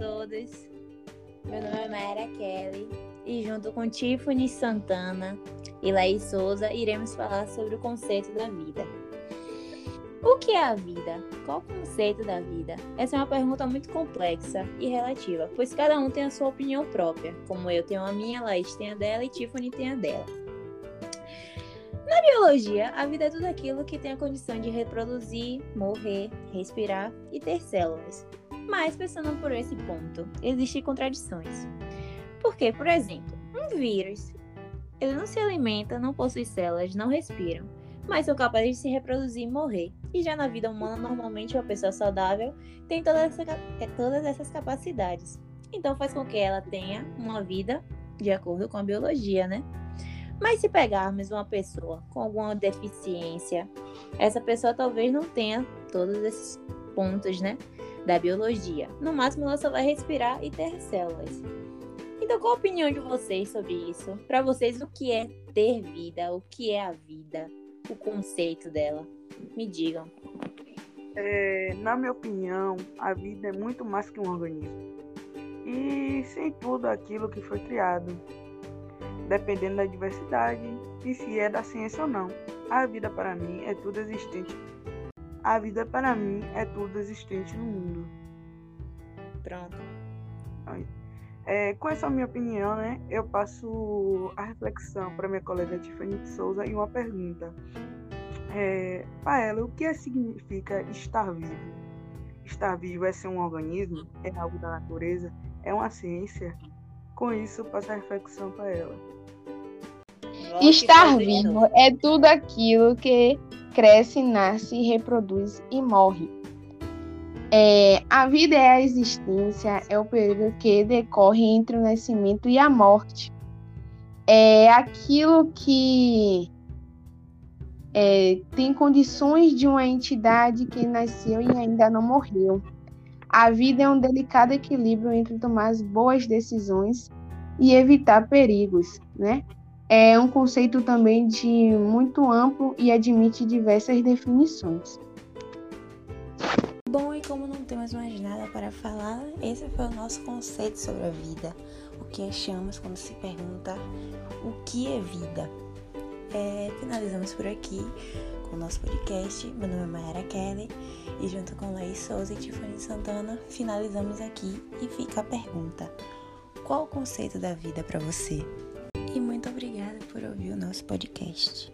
todos. Meu nome é Mayara Kelly e junto com Tiffany Santana e Laís Souza iremos falar sobre o conceito da vida. O que é a vida? Qual o conceito da vida? Essa é uma pergunta muito complexa e relativa, pois cada um tem a sua opinião própria, como eu tenho a minha, Laís tem a dela e Tiffany tem a dela. Na biologia, a vida é tudo aquilo que tem a condição de reproduzir, morrer, respirar e ter células. Mas, pensando por esse ponto, existem contradições. Porque, por exemplo, um vírus, ele não se alimenta, não possui células, não respiram, mas são capazes de se reproduzir e morrer. E já na vida humana, normalmente uma pessoa saudável tem todas, essa, é, todas essas capacidades. Então faz com que ela tenha uma vida de acordo com a biologia, né? Mas se pegarmos uma pessoa com alguma deficiência, essa pessoa talvez não tenha todos esses pontos, né? Da biologia. No máximo, ela só vai respirar e ter células. Então, qual a opinião de vocês sobre isso? Para vocês, o que é ter vida? O que é a vida? O conceito dela? Me digam. É, na minha opinião, a vida é muito mais que um organismo. E sem tudo aquilo que foi criado, dependendo da diversidade e se é da ciência ou não. A vida para mim é tudo existente. A vida para mim é tudo existente no mundo. Pronto. É, com essa minha opinião, né, eu passo a reflexão para minha colega Tiffany Souza e uma pergunta. É, para ela, o que significa estar vivo? Estar vivo é ser um organismo? É algo da natureza? É uma ciência? Com isso, passo a reflexão para ela. Estar vivo é tudo aquilo que cresce, nasce, reproduz e morre. É, a vida é a existência, é o período que decorre entre o nascimento e a morte. É aquilo que é, tem condições de uma entidade que nasceu e ainda não morreu. A vida é um delicado equilíbrio entre tomar as boas decisões e evitar perigos, né? É um conceito também de muito amplo e admite diversas definições. Bom, e como não temos mais nada para falar, esse foi o nosso conceito sobre a vida. O que achamos quando se pergunta o que é vida? É, finalizamos por aqui com o nosso podcast. Meu nome é Mayara Kelly e junto com Laís Souza e Tiffany Santana finalizamos aqui e fica a pergunta: qual o conceito da vida para você? Podcast.